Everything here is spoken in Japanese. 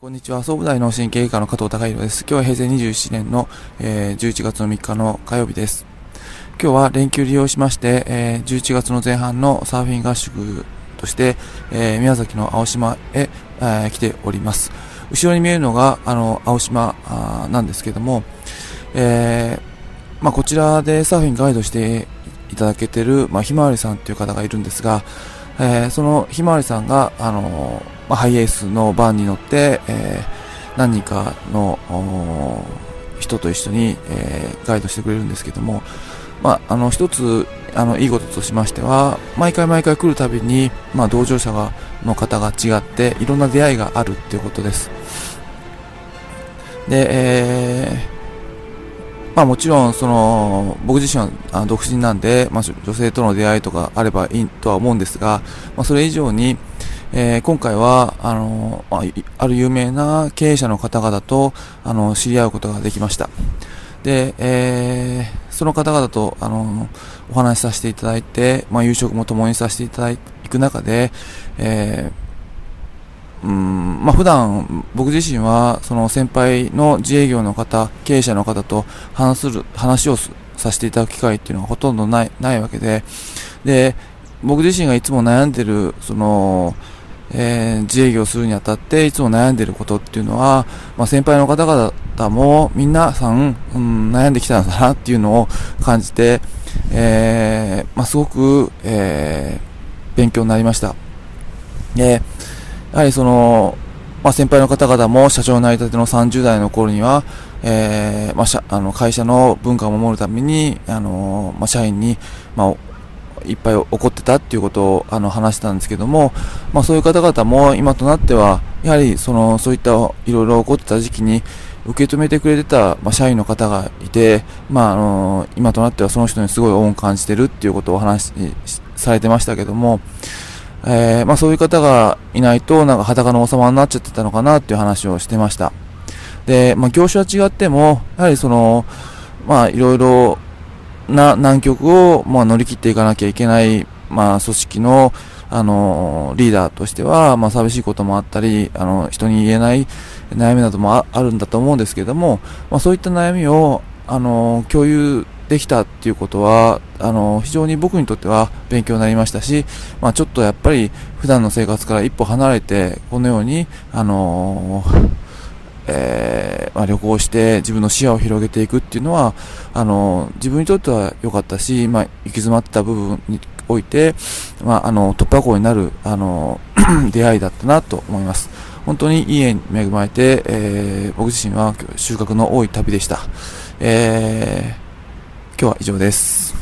こんにちは。総武大脳神経外科の加藤孝弘です。今日は平成27年の、えー、11月の3日の火曜日です。今日は連休利用しまして、えー、11月の前半のサーフィン合宿として、えー、宮崎の青島へ、えー、来ております。後ろに見えるのが、あの、青島あなんですけども、えー、まあ、こちらでサーフィンガイドしていただけてる、まあ、ひまわりさんという方がいるんですが、えー、そのひまわりさんが、あのま、ハイエースのバンに乗って、えー、何人かの人と一緒に、え、ガイドしてくれるんですけども、まあ、あの一つあのいいこととしましては毎回毎回来るたびに、まあ、同乗者がの方が違っていろんな出会いがあるっていうことです。で、えーまあ、もちろんその僕自身は独身なんで、まあ、女性との出会いとかあればいいとは思うんですが、まあ、それ以上に、えー、今回は、あの、ある有名な経営者の方々と、あの、知り合うことができました。で、えー、その方々と、あの、お話しさせていただいて、まあ、夕食も共にさせていただく中で、えー、うん、まあ、普段、僕自身は、その先輩の自営業の方、経営者の方と話する、話をさせていただく機会っていうのはほとんどない、ないわけで、で、僕自身がいつも悩んでる、その、えー、自営業するにあたっていつも悩んでることっていうのは、まあ、先輩の方々も皆さん、うん、悩んできたんだなっていうのを感じて、えー、まあ、すごく、えー、勉強になりました。で、やはりその、まあ、先輩の方々も社長になりたての30代の頃には、えー、まあ、あの会社の文化を守るために、あのまあ、社員に、まあ、いっぱい起こってたっていうことをあの話したんですけども、まあ、そういう方々も今となっては、やはりそのそういったいろいろ起こってた時期に受け止めてくれてた、まあ、社員の方がいて、まあ、あの今となってはその人にすごい恩を感じてるっていうことを話しされてましたけども、えー、まあ、そういう方がいないとなんか裸の王様になっちゃってたのかなっていう話をしてました。で、まあ、業種は違っても、やはりその、まあ、いろいろな難局を、まあ、乗り切っていかなきゃいけない、まあ、組織の、あの、リーダーとしては、まあ、寂しいこともあったり、あの、人に言えない悩みなどもあるんだと思うんですけども、まあ、そういった悩みを、あの、共有できたっていうことは、あの、非常に僕にとっては勉強になりましたし、まあ、ちょっとやっぱり普段の生活から一歩離れて、このように、あのえー、まあ、旅行して自分の視野を広げていくっていうのは、あの、自分にとっては良かったし、まあ、行き詰まった部分において、まあ、あの、突破口になる、あの、出会いだったなと思います。本当にいい縁に恵まれて、えー、僕自身は収穫の多い旅でした。えー、今日は以上です。